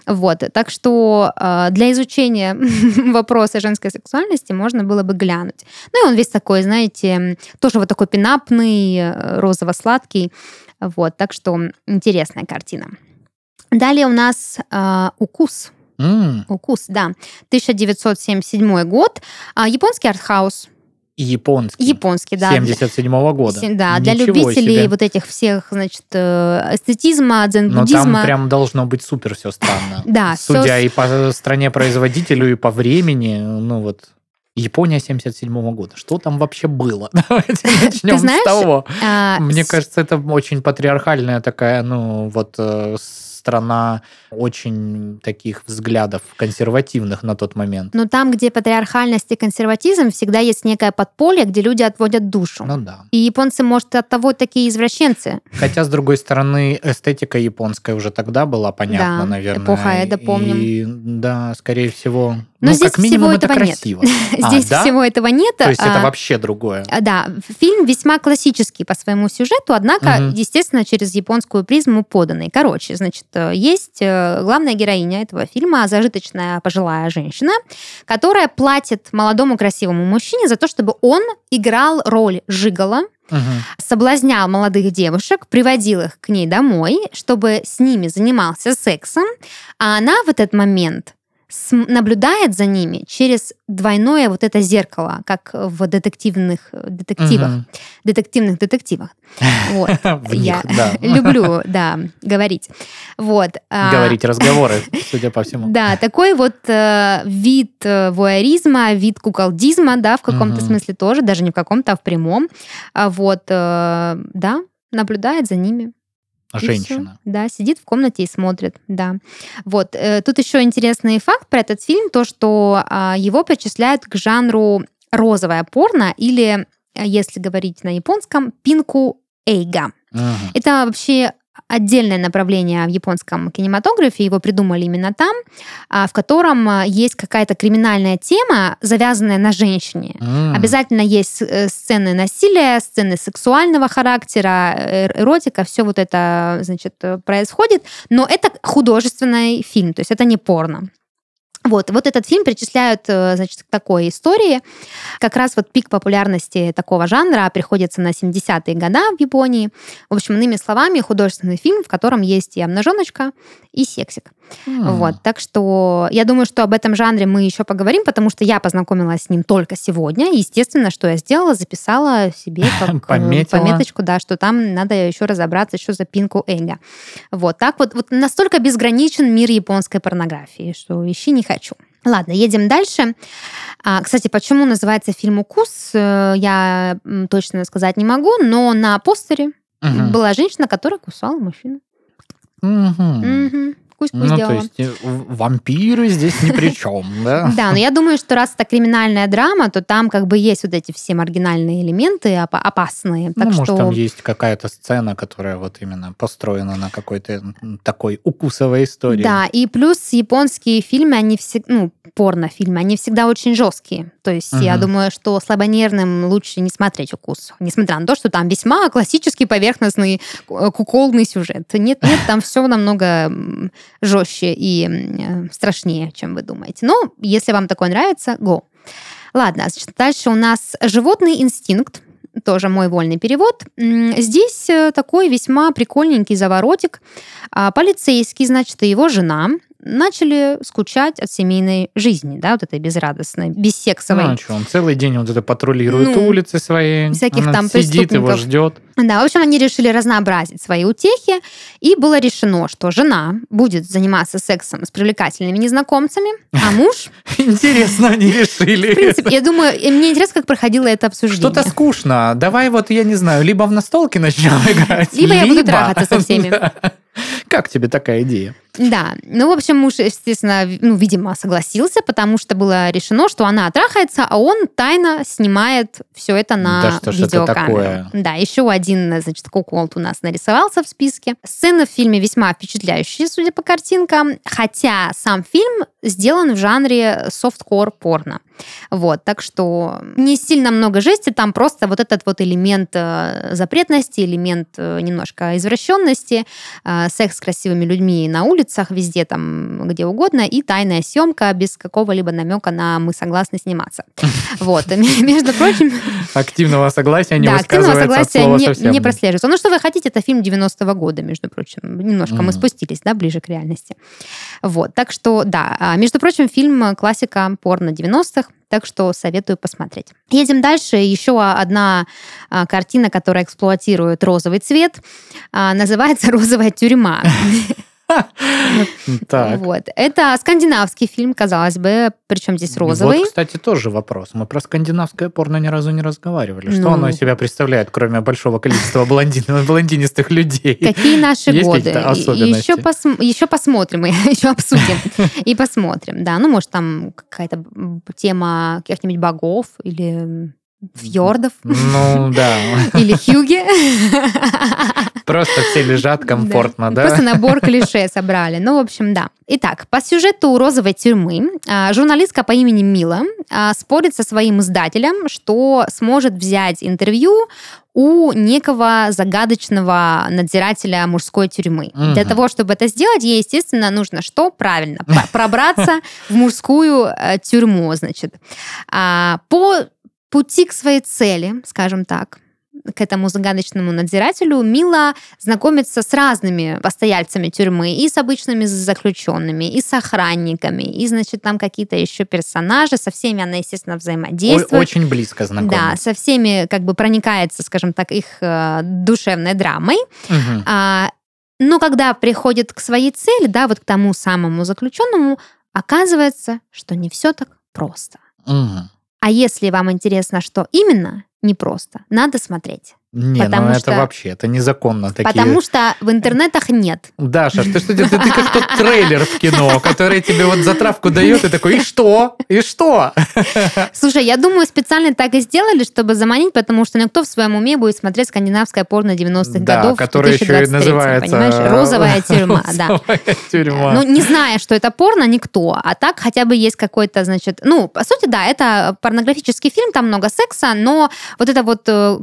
Вот. Так что э, для изучения вопроса женской сексуальности можно было бы глянуть. Ну и он весь такой, знаете, тоже вот такой пинапный, э, розово-сладкий. Вот. Так что интересная картина. Далее у нас э, «Укус». М, «Укус», да. 1977 год. А, Японский артхаус. Японский. Японский, да. 77-го года. Се- Да, для Ничего любителей себе. вот этих всех, значит, э, эстетизма, Но дзен-буддизма. там прям должно быть супер все странно. Да, Судя и по стране-производителю, и по времени, ну вот, Япония 77 года. Что там вообще было? Давайте начнем знаешь, с того. а, Мне кажется, это очень патриархальная такая, ну, вот э, страна очень таких взглядов консервативных на тот момент. Но там, где патриархальность и консерватизм, всегда есть некое подполье, где люди отводят душу. Ну да. И японцы, может, от того такие извращенцы. Хотя, с другой стороны, эстетика японская уже тогда была понятна, Да, наверное. эпоха Эда, помним. И, да, скорее всего. Но ну, здесь всего это этого нет. красиво. А, Здесь да? всего этого нет. То есть это а, вообще другое. а, Да, фильм весьма классический по своему сюжету, однако, естественно, через японскую призму поданный. Короче, значит, э, есть э, главная героиня этого фильма, зажиточная пожилая женщина, которая платит молодому красивому мужчине за то, чтобы он играл роль жигала, Мгм. соблазнял молодых девушек, приводил их к ней домой, чтобы с ними занимался сексом, а она в этот момент наблюдает за ними через двойное вот это зеркало, как в детективных детективах, Мгм. детективных детективах. Вот. В Я них, да. люблю, да, говорить. Вот. а, Говорить разговоры, судя по всему. Да, такой вот э, вид э, вуайеризма, вид куколдизма, да, в каком-то смысле тоже, даже не в каком-то, а в прямом. А вот, э, да, наблюдает за ними. Женщина. Да, сидит в комнате и смотрит, да. Вот. Э, тут еще интересный факт про этот фильм, то, что а, его причисляют к жанру розовое порно или, э, если говорить на японском, пинку эйга. Угу. Это вообще отдельное направление в японском кинематографе, его придумали именно там, а, в котором а, есть какая-то криминальная тема, завязанная на женщине. М. Обязательно есть э, сцены насилия, сцены сексуального характера, э, эротика, все вот это, значит, э, происходит, но это художественный фильм, то есть это не порно. Вот, вот этот фильм причисляют, э, значит, к такой истории. Как раз вот пик популярности такого жанра приходится на 70-е годы в Японии. В общем, иными словами, художественный фильм, в котором есть и обнаженочка, и сексик. Вот, так что я думаю, что об этом жанре мы еще поговорим, потому что я познакомилась с ним только сегодня. Естественно, что я сделала, записала себе как э, Пометила. пометочку, да, что там надо еще разобраться, что за пинку Эйга. Вот так вот, вот настолько безграничен мир японской порнографии, что ищи не хочу. Ладно, едем дальше. А, кстати, почему называется фильм «Укус», э, я точно сказать не могу, но на постере Мгм. была женщина, которая кусала мужчину. Мгм. Мгм. Пусть Ну, то делала. есть э, вампиры здесь ни при чем, да? Да, но я думаю, что раз это криминальная драма, то там как бы есть вот эти все маргинальные элементы опа- опасные. Ну, может, там есть какая-то сцена, которая вот именно построена на какой-то такой укусовой истории. Да, и плюс японские фильмы, они все, ну, порнофильмы, они всегда очень жесткие. То есть я Мгм. думаю, что слабонервным лучше не смотреть укус. Несмотря на то, что там весьма классический поверхностный э, куколный сюжет. Нет, нет, там все намного жестче и э, страшнее, чем вы думаете. Но если вам такое нравится, го. Ладно, значит, дальше у нас животный инстинкт. Тоже мой вольный перевод. Здесь э, такой весьма прикольненький заворотик. А, Полицейский, значит, и его жена начали скучать от семейной жизни, да, вот этой безрадостной, бессексовой. Ну, а чё, он целый день вот это патрулирует Ну, улицы свои. всяких она там сидит, его ждет. Да, в общем, они решили разнообразить свои утехи, и было решено, что жена будет заниматься сексом с привлекательными незнакомцами, а муж, Интересно, они в решили. принципе, я думаю, мне интересно, как проходило это обсуждение. Что-то скучно. Давай вот, я не знаю, либо в настолке начнем играть, Либо я буду трахаться со всеми. Как тебе такая идея? Да, ну, в общем, муж, естественно, ну, видимо, согласился, потому что было решено, что она трахается, а он тайно снимает все это на Да что это видеокамеру. Да, еще один, значит, куколт у нас нарисовался в списке. Сцены в фильме весьма впечатляющие, судя по картинкам, хотя сам фильм сделан в жанре софткор порно. Вот, так что не сильно много жести, там просто вот этот вот элемент э, запретности, элемент э, немножко извращенности, э, секс с красивыми людьми на улицах, везде там, где угодно, и тайная съемка без какого-либо намека на «мы согласны сниматься». Вот, между прочим, Активного согласия не да, активного согласия не, прослеживается. Ну, что вы хотите, это фильм 90-го года, между прочим. Немножко мы спустились, да, ближе к реальности. Вот, так что, да. А, Между прочим, фильм э, классика порно 90-х, так что советую посмотреть. Едем дальше. Еще одна а, картина, которая эксплуатирует розовый цвет, а, называется «Розовая тюрьма». Так. Вот. Это скандинавский фильм, казалось бы, причем здесь розовый. Вот, кстати, тоже вопрос. Мы про скандинавское порно ни разу не разговаривали. Что Ну. оно из себя представляет, кроме большого количества блондин- блондинистых людей? Какие наши Есть годы? Еще, пос- еще посмотрим, еще обсудим и посмотрим. Да, ну, может, там какая-то тема каких-нибудь богов или фьордов, Ну, да. или хюги. Просто все лежат комфортно, да? Просто набор клише собрали. Ну, в общем, да. Итак, по сюжету «Розовой тюрьмы» а, журналистка по имени Мила а, спорит со своим издателем, что сможет взять интервью у некого загадочного надзирателя мужской тюрьмы. Мгм. Для того, чтобы это сделать, ей, естественно, нужно что? Правильно, про- пробраться в мужскую э, тюрьму, значит. А, По пути к своей цели, скажем так, к этому загадочному надзирателю, Мила знакомится с разными постояльцами тюрьмы, и с обычными заключенными, и с охранниками, и, значит, там какие-то еще персонажи, со всеми она, естественно, Ой, взаимодействует. Очень близко Да, знакомы. со всеми как бы проникается, скажем так, их э, душевной драмой. Мгм. А, но когда приходит к своей цели, да, вот к тому самому заключенному, оказывается, что не все так просто. Мгм. А если вам интересно, что именно непросто, надо смотреть. Не, ну это что... вообще, это незаконно. Такие... Потому что в интернетах нет. Даша, ты что, ты, ты, ты как тот трейлер в кино, который тебе вот затравку дает, и такой, и что? И что? Слушай, я думаю, специально так и сделали, чтобы заманить, потому что никто в своем уме будет смотреть скандинавское порно 90-х да, годов. которое еще и называется... Понимаешь? Розовая тюрьма, да. тюрьма. Ну, не зная, что это порно, никто. А так хотя бы есть какой-то, значит... Ну, по сути, да, это порнографический фильм, там много секса, но вот эта вот э,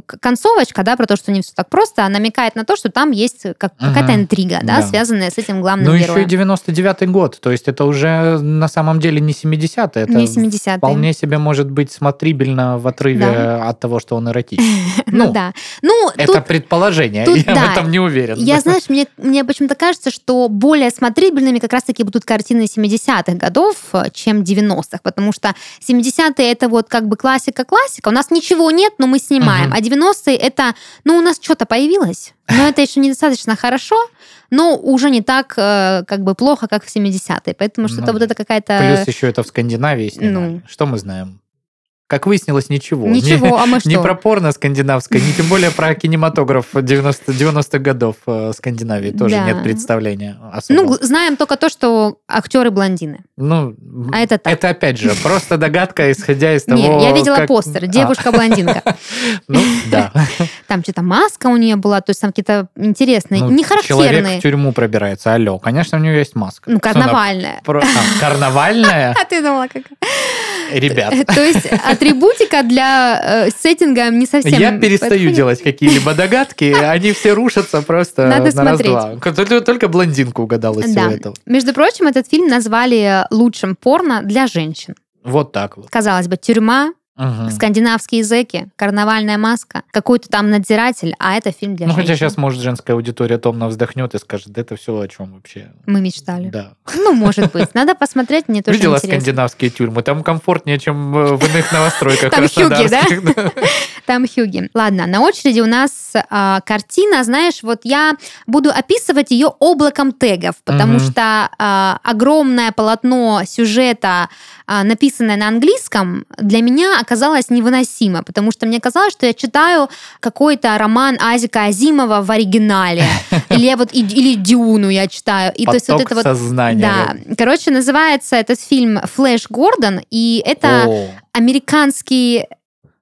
концовочка, да, про то, что не все так просто, намекает на то, что там есть как, какая-то интрига, да, да, связанная с этим главным ну, героем. Ну, еще и 99-й год, то есть это уже на самом деле не 70-е, это не 70 вполне себе может быть смотрибельно в отрыве да. от того, что он эротичный. Ну, ну да. Ну, это предположение, я в этом не уверен. Я, знаешь, мне, почему-то кажется, что более смотрибельными как раз-таки будут картины 70-х годов, чем 90-х, потому что 70-е это вот как бы классика-классика, у нас ничего нет, но мы снимаем, а 90-е это ну, у нас что-то появилось, но это еще недостаточно хорошо, но уже не так э, как бы плохо, как в 70-е. Поэтому что-то ну, вот это какая-то... Плюс еще это в Скандинавии снимали. Ну, что мы знаем? Как выяснилось, ничего. Ничего, не, а мы что? Не про порно скандинавское, не тем более про кинематограф 90, 90-х годов э, Скандинавии тоже да. нет представления особо. Ну, знаем только то, что актеры блондины. Ну, а это так. Это опять же просто догадка, исходя из того, Не, я видела как... постер, а. девушка-блондинка. Ну, да. Там что-то маска у нее была, то есть там какие-то интересные, ну, нехарактерные. Человек в тюрьму пробирается, алло, конечно, у нее есть маска. Ну, карнавальная. А, карнавальная? А ты думала, как? Ребят. То есть атрибутика для э, сеттинга не совсем... Я перестаю подходит. делать какие-либо догадки, они все рушатся просто Надо на раз-два. Только, блондинку угадала из да. всего этого. Между прочим, этот фильм назвали лучшим порно для женщин. Вот так вот. Казалось бы, тюрьма, Угу. Скандинавские языки, карнавальная маска, какой-то там надзиратель, а это фильм для Ну, женщин. хотя сейчас, может, женская аудитория томно вздохнет и скажет, да это все о чем вообще? Мы мечтали. Да. Ну, может быть. Надо посмотреть, мне тоже Видела интересно. скандинавские тюрьмы? Там комфортнее, чем э, в иных новостройках Там хюги, да? Там хюги. Ладно, на очереди у нас а, картина, знаешь, вот я буду описывать ее облаком тегов, потому что а, огромное полотно сюжета, а, написанное на английском, для меня оказалось невыносимо, потому что мне казалось, что я читаю какой-то роман Азика Азимова в оригинале. Или вот или Дюну я читаю. И Поток то есть вот это вот сознания. Да. Короче, называется этот фильм Флэш Гордон, и это О. американский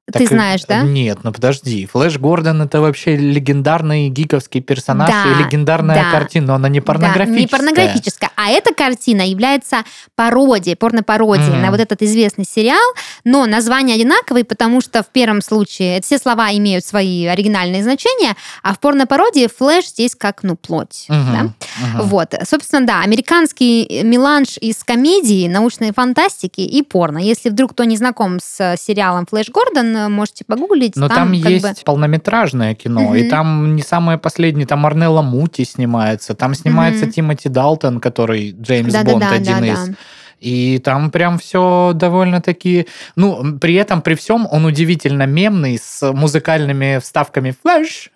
так, Ты знаешь, да? Нет, ну подожди. Флэш Гордон это вообще легендарный гиковский персонаж да, и легендарная да, картина, но она не порнографическая. Да, не порнографическая. А эта картина является пародией, порно-пародией mm. на вот этот известный сериал, но название одинаковое, потому что в первом случае все слова имеют свои оригинальные значения, а в порно-пародии Флэш здесь как, ну, плоть. Mm-hmm. Да? Mm-hmm. Вот. Собственно, да, американский меланж из комедии, научной фантастики и порно. Если вдруг кто не знаком с сериалом Флэш Гордон, можете погуглить. Но там, там есть бы... полнометражное кино, угу. и там не самое последнее, там Арнелла Мути снимается, там снимается угу. Тимоти Далтон, который Джеймс да, Бонд, да, да, один да, из... Да. И там прям все довольно-таки... Ну, при этом, при всем, он удивительно мемный, с музыкальными вставками «Флэш»,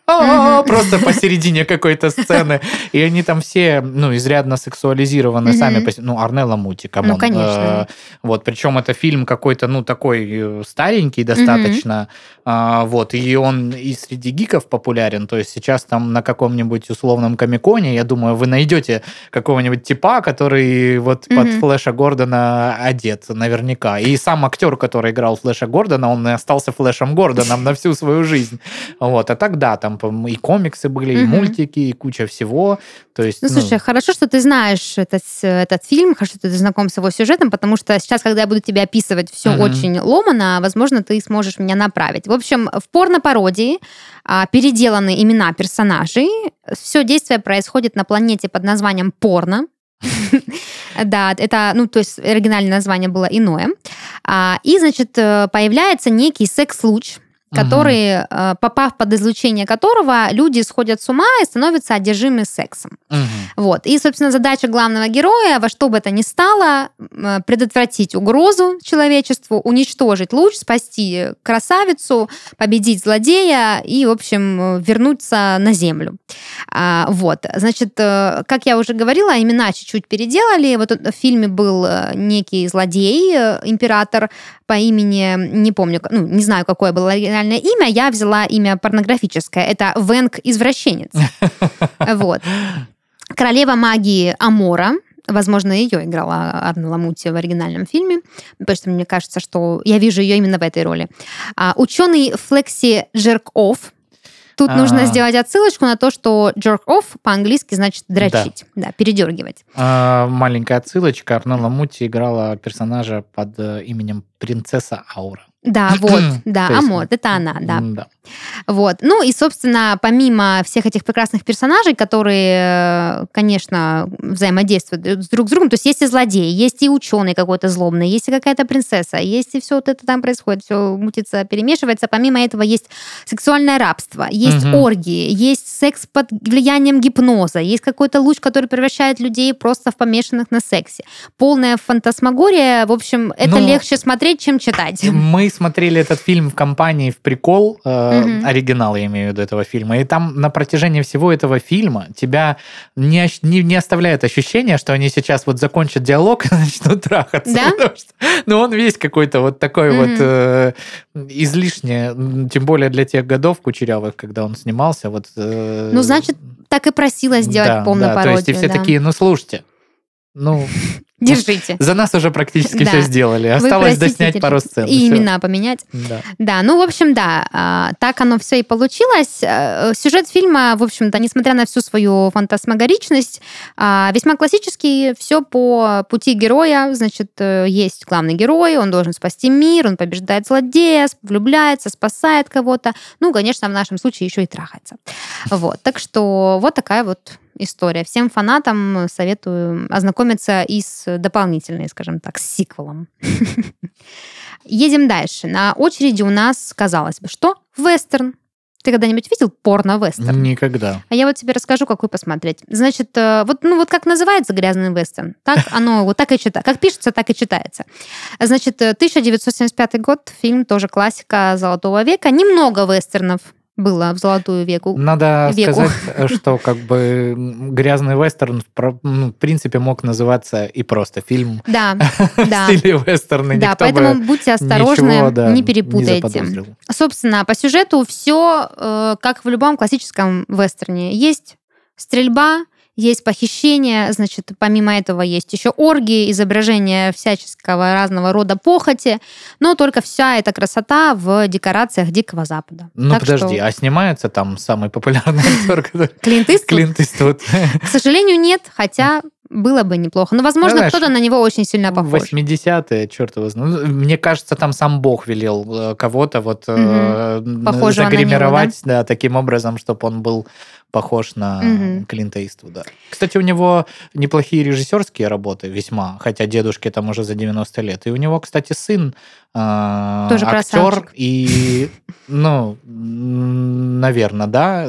просто посередине какой-то сцены. И они там все, ну, изрядно сексуализированы сами. Ну, Арнелла Мути, Ну, конечно. Э, вот, причем это фильм какой-то, ну, такой э, старенький достаточно. А, вот, и он и среди гиков популярен. То есть сейчас там на каком-нибудь условном комиконе, я думаю, вы найдете какого-нибудь типа, который вот под Флэша Гордона одет наверняка. И сам актер, который играл Флэша Гордона, он остался Флэшем Гордоном на всю свою жизнь. Вот, а тогда там и комиксы были, и мультики, и куча всего. То есть, ну, ну, слушай, хорошо, что ты знаешь этот, этот фильм, хорошо, что ты знаком с его сюжетом, потому что сейчас, когда я буду тебе описывать все угу. очень ломано, возможно, ты сможешь меня направить. В общем, в порно-пародии а, переделаны имена персонажей. Все действие происходит на планете под названием Порно. Да, это, ну, то есть оригинальное название было иное. А, и, значит, э, появляется некий секс-луч, который, угу. попав под излучение которого, люди сходят с ума и становятся одержимы сексом. Угу. Вот. И, собственно, задача главного героя во что бы это ни стало, э, предотвратить угрозу человечеству, уничтожить луч, спасти красавицу, победить злодея и, в общем, вернуться на Землю. А, вот. Значит, э, как я уже говорила, имена чуть-чуть переделали. Вот в фильме был некий злодей, император по имени, не помню, ну, не знаю, какое было оригинальное имя, я взяла имя порнографическое. Это Венг Извращенец. Вот. Королева магии Амора, Возможно, ее играла Арна Ламути в оригинальном фильме, потому что мне кажется, что я вижу ее именно в этой роли. А, ученый Флекси Жерков, Тут А-а-а. нужно сделать отсылочку на то, что jerk off по-английски значит дрочить, да, да передергивать. А, маленькая отсылочка. Арнелла Мути играла персонажа под э, именем принцесса Аура. Да, вот, да, Амор, это она, да. да. Вот. Ну и, собственно, помимо всех этих прекрасных персонажей, которые, конечно, взаимодействуют друг с другом, то есть есть и злодеи, есть и ученый какой-то злобный, есть и какая-то принцесса, есть и все вот это там происходит, все мутится, перемешивается. Помимо этого есть сексуальное рабство, есть угу. оргии, есть секс под влиянием гипноза, есть какой-то луч, который превращает людей просто в помешанных на сексе. Полная фантасмагория, в общем, это ну, легче смотреть, чем читать. Мы смотрели этот фильм в компании в прикол, э, угу. оригинал я имею в виду этого фильма, и там на протяжении всего этого фильма тебя не, не, не оставляет ощущение, что они сейчас вот закончат диалог и начнут трахаться. Да? Что, ну, он весь какой-то вот такой угу. вот э, излишне, тем более для тех годов кучерявых, когда он снимался. Вот, э, ну, значит, так и просила сделать да, полную да, пародию. То есть и все да. такие, ну, слушайте, ну, Держите. За нас уже практически да. все сделали. Осталось простите, доснять держите. пару сцен. И все. имена поменять. Да. да, ну, в общем, да, а, так оно все и получилось. Э, сюжет фильма, в общем-то, несмотря на всю свою фантасмагоричность, а, весьма классический. Все по пути героя. Значит, э, есть главный герой, он должен спасти мир, он побеждает злодея, влюбляется, спасает кого-то. Ну, конечно, в нашем случае еще и трахается. Вот, так что вот такая вот история. Всем фанатам советую ознакомиться и с дополнительной, скажем так, с сиквелом. Едем дальше. На очереди у нас, казалось бы, что? Вестерн. Ты когда-нибудь видел порно-вестерн? Никогда. А я вот тебе расскажу, какой посмотреть. Значит, э, вот, ну, вот как называется грязный вестерн, так оно вот так и читается. Как пишется, так и читается. Значит, 1975 э, год, фильм тоже классика Золотого века. Немного вестернов было в золотую веку. Надо веку. сказать, что как бы грязный вестерн ну, в принципе мог называться и просто фильм. Да, да. в стиле вестерна. Да, поэтому будьте осторожны, ничего, да, не перепутайте. Не Собственно, по сюжету все э, как в любом классическом вестерне. Есть стрельба, есть похищение, значит, помимо этого есть еще оргии, изображение всяческого разного рода похоти, но только вся эта красота в декорациях Дикого Запада. Ну так подожди, что... а снимается там самый популярный актер? Клинт Иствуд? Клинт Иствуд. К сожалению, нет, хотя было бы неплохо. Но, возможно, Знаешь, кто-то на него очень сильно похож. 80-е, черт его знает. Ну, мне кажется, там сам Бог велел э, кого-то вот угу. э, загримировать, него, да? да, таким образом, чтобы он был похож на угу. Клинта Иствуда. Кстати, у него неплохие режиссерские работы весьма, хотя дедушке там уже за 90 лет. И у него, кстати, сын э, Тоже актер. Красавчик. И, ну, наверное, да,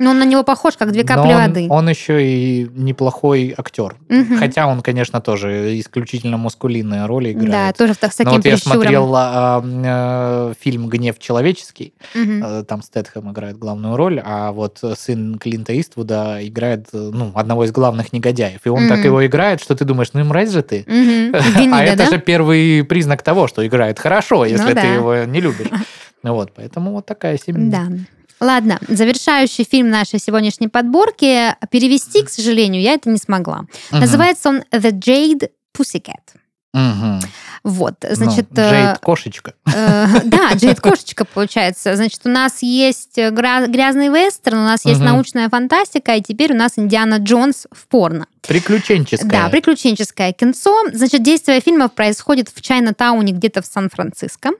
ну, он на него похож, как две капли он, воды. Он еще и неплохой актер. Угу. Хотя он, конечно, тоже исключительно мускулинные роли играет. Да, тоже с таким Но вот прищуром. я смотрел а, а, фильм «Гнев человеческий». Угу. Там Стэтхэм играет главную роль, а вот сын Клинта Иствуда играет ну, одного из главных негодяев. И он угу. так его играет, что ты думаешь, ну, мразь же ты. Угу. а это же первый признак того, что играет хорошо, если ну ты его не любишь. Вот, поэтому вот такая семья. Да. Ладно, завершающий фильм нашей сегодняшней подборки. Перевести, к сожалению, я это не смогла. Угу. Называется он «The Jade Pussycat». Угу. Вот, значит... Ну, Джейд кошечка. Э, да, Джейд кошечка получается. Значит, у нас есть грязный вестерн, у нас есть научная фантастика, и теперь у нас Индиана Джонс в порно. Приключенческое. Да, приключенческое кинцо. Значит, действие фильма происходит в Чайна-тауне где-то в Сан-Франциско.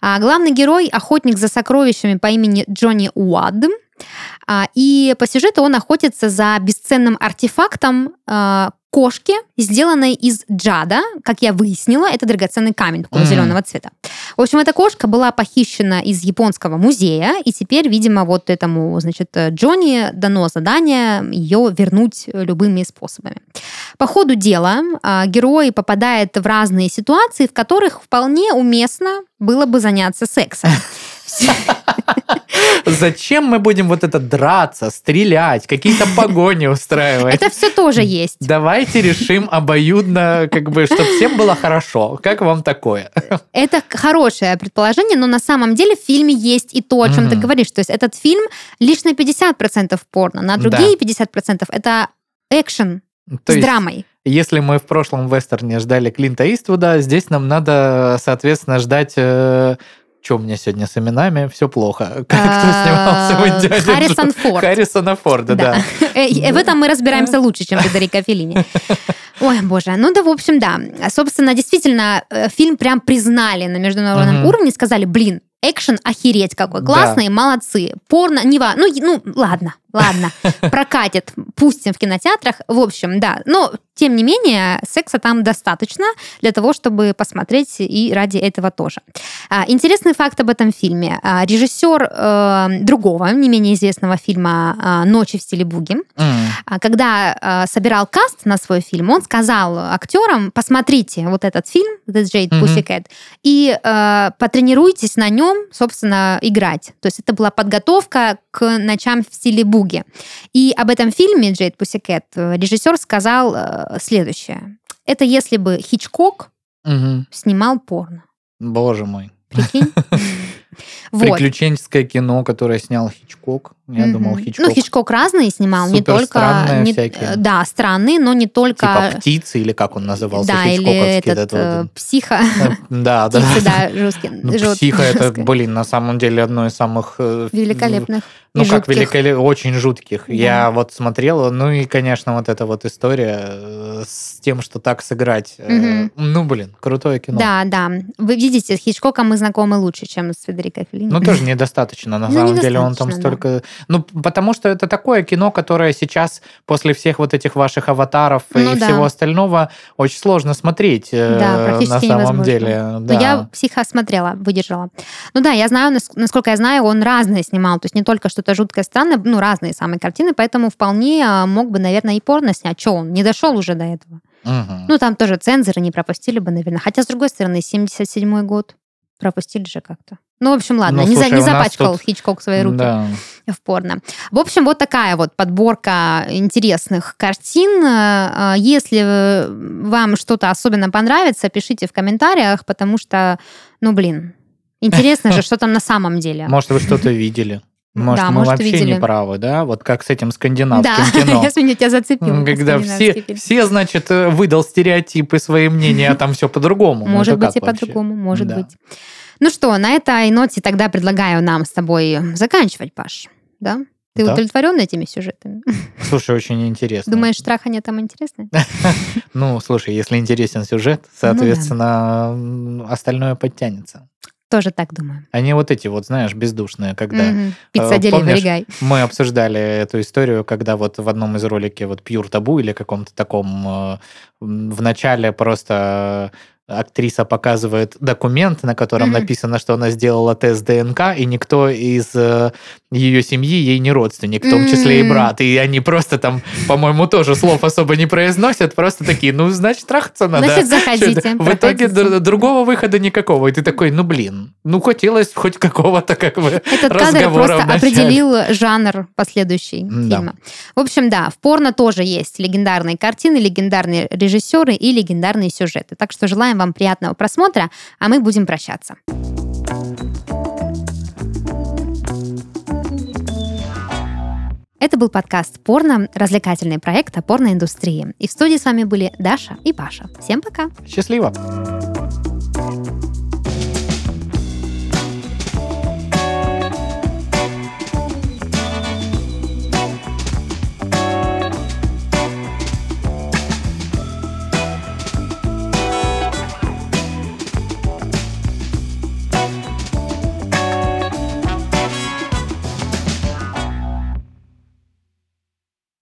А главный герой – охотник за сокровищами по имени Джонни Уад. А, и по сюжету он охотится за бесценным артефактом а, кошки, сделанной из джада. Как я выяснила, это драгоценный камень такого mm-hmm. зеленого цвета. В общем, эта кошка была похищена из японского музея, и теперь, видимо, вот этому, значит, Джонни дано задание ее вернуть любыми способами. По ходу дела а, герой попадает в разные ситуации, в которых вполне уместно было бы заняться сексом. Зачем мы будем вот это драться, стрелять, какие-то погони устраивать? Это все тоже есть. Давайте решим обоюдно, как бы, чтобы всем было хорошо. Как вам такое? Это хорошее предположение, но на самом деле в фильме есть и то, о чем ты говоришь. То есть этот фильм лишь на 50% порно, на другие 50% это экшен с драмой. Если мы в прошлом вестерне ждали Клинта Иствуда, здесь нам надо, соответственно, ждать э, что у меня сегодня с именами? Все плохо. Как кто снимался в Индиане? Харрисон Форд. Харрисона Форда, да. Э, в этом мы разбираемся лучше, чем Федерико Феллини. Ой, боже. Ну да, в общем, да. Собственно, действительно, э, фильм прям признали на международном уровне, сказали, блин, экшен охереть какой классный, молодцы. Порно, не ва... Ну, ну, ладно, ладно, прокатит, пустим в кинотеатрах. В общем, да. Но тем не менее, секса там достаточно для того, чтобы посмотреть и ради этого тоже. А, интересный факт об этом фильме. А, режиссер э, другого, не менее известного фильма а, «Ночи в стиле буги», mm. когда собирал каст на свой фильм, он сказал актерам, посмотрите вот этот фильм, The Jade mm-hmm. Pussycat, и э, потренируйтесь на нем, собственно, играть. То есть это была подготовка к ночам в стиле буги. И об этом фильме Jade Pussycat режиссер сказал следующее. Это если бы Хичкок угу. снимал порно. Боже мой. Прикинь? Приключенческое кино, которое снял Хичкок. Я mm-hmm. думал, Хичкок. Ну, Хичкок разные снимал, не только... Не, всякие. Да, странные, но не только... Типа птицы, или как он назывался, да, или этот, этот э, психа. Да, да. Птицы, да, жесткие. Ну, психа, это, блин, на самом деле одно из самых... Э, Великолепных. Ну, как великолепно, очень жутких. Я вот смотрел, ну и, конечно, вот эта вот история э, с тем, что так сыграть. Ну, блин, крутое кино. Да, да. Вы видите, с Хичкоком мы знакомы лучше, чем с Федерико Феллини. Ну, тоже недостаточно, на ну, самом деле. Он там столько... Ну, потому что это такое кино, которое сейчас, после всех вот этих ваших аватаров ну, и да. всего остального, очень сложно смотреть э, да, практически на самом невозможно. деле. Ну, да. Но я психа смотрела, выдержала. Ну да, я знаю, насколько я знаю, он разные снимал. То есть не только что-то жуткое, странное, ну, разные самые картины, поэтому вполне а, мог бы, наверное, и порно снять. Что он не дошел уже до этого? Угу. Ну, там тоже цензоры не пропустили бы, наверное. Хотя, с другой стороны, 77-й год пропустили же как-то. Ну, в общем, ладно, ну, не, слушай, за, не запачкал тут... Хичкок свои руки да. в порно. В общем, вот такая вот подборка интересных картин. Э, если вам что-то особенно понравится, пишите в комментариях, потому что, ну, блин, интересно же, что там на самом деле. Может, вы что-то видели. Может, да, мы может, вообще видели. не правы, да? Вот как с этим скандинавским да, кино. я сегодня тебя зацепила. Когда все, все, значит, э, выдал стереотипы, свои мнения, а там все по-другому. Ну, может быть и по-другому, может быть. Ну что, на этой ноте тогда предлагаю нам с тобой заканчивать, Паш. Да? Ты да. удовлетворен этими сюжетами? Слушай, очень интересно. Думаешь, трахание там интересно? Ну, слушай, если интересен сюжет, соответственно, ну, остальное подтянется. Тоже так думаю. Они вот эти вот, знаешь, бездушные, когда... Пицца помнишь, мы обсуждали эту историю, когда вот в одном из роликов вот Pure Taboo или каком-то таком э, в начале просто актриса показывает документ, на котором mm-hmm. написано, что она сделала тест ДНК, и никто из э, ее семьи ей не родственник, в том числе mm-hmm. и брат. И они просто там, по-моему, тоже слов особо не произносят, просто такие, ну, значит, трахаться надо. Значит, заходите. В итоге другого выхода никакого. И ты такой, ну, блин, ну, хотелось хоть какого-то как бы Этот кадр просто определил жанр последующий да. фильма. В общем, да, в порно тоже есть легендарные картины, легендарные режиссеры и легендарные сюжеты. Так что желаем вам приятного просмотра, а мы будем прощаться. Это был подкаст «Порно», развлекательный проект о порноиндустрии. И в студии с вами были Даша и Паша. Всем пока! Счастливо!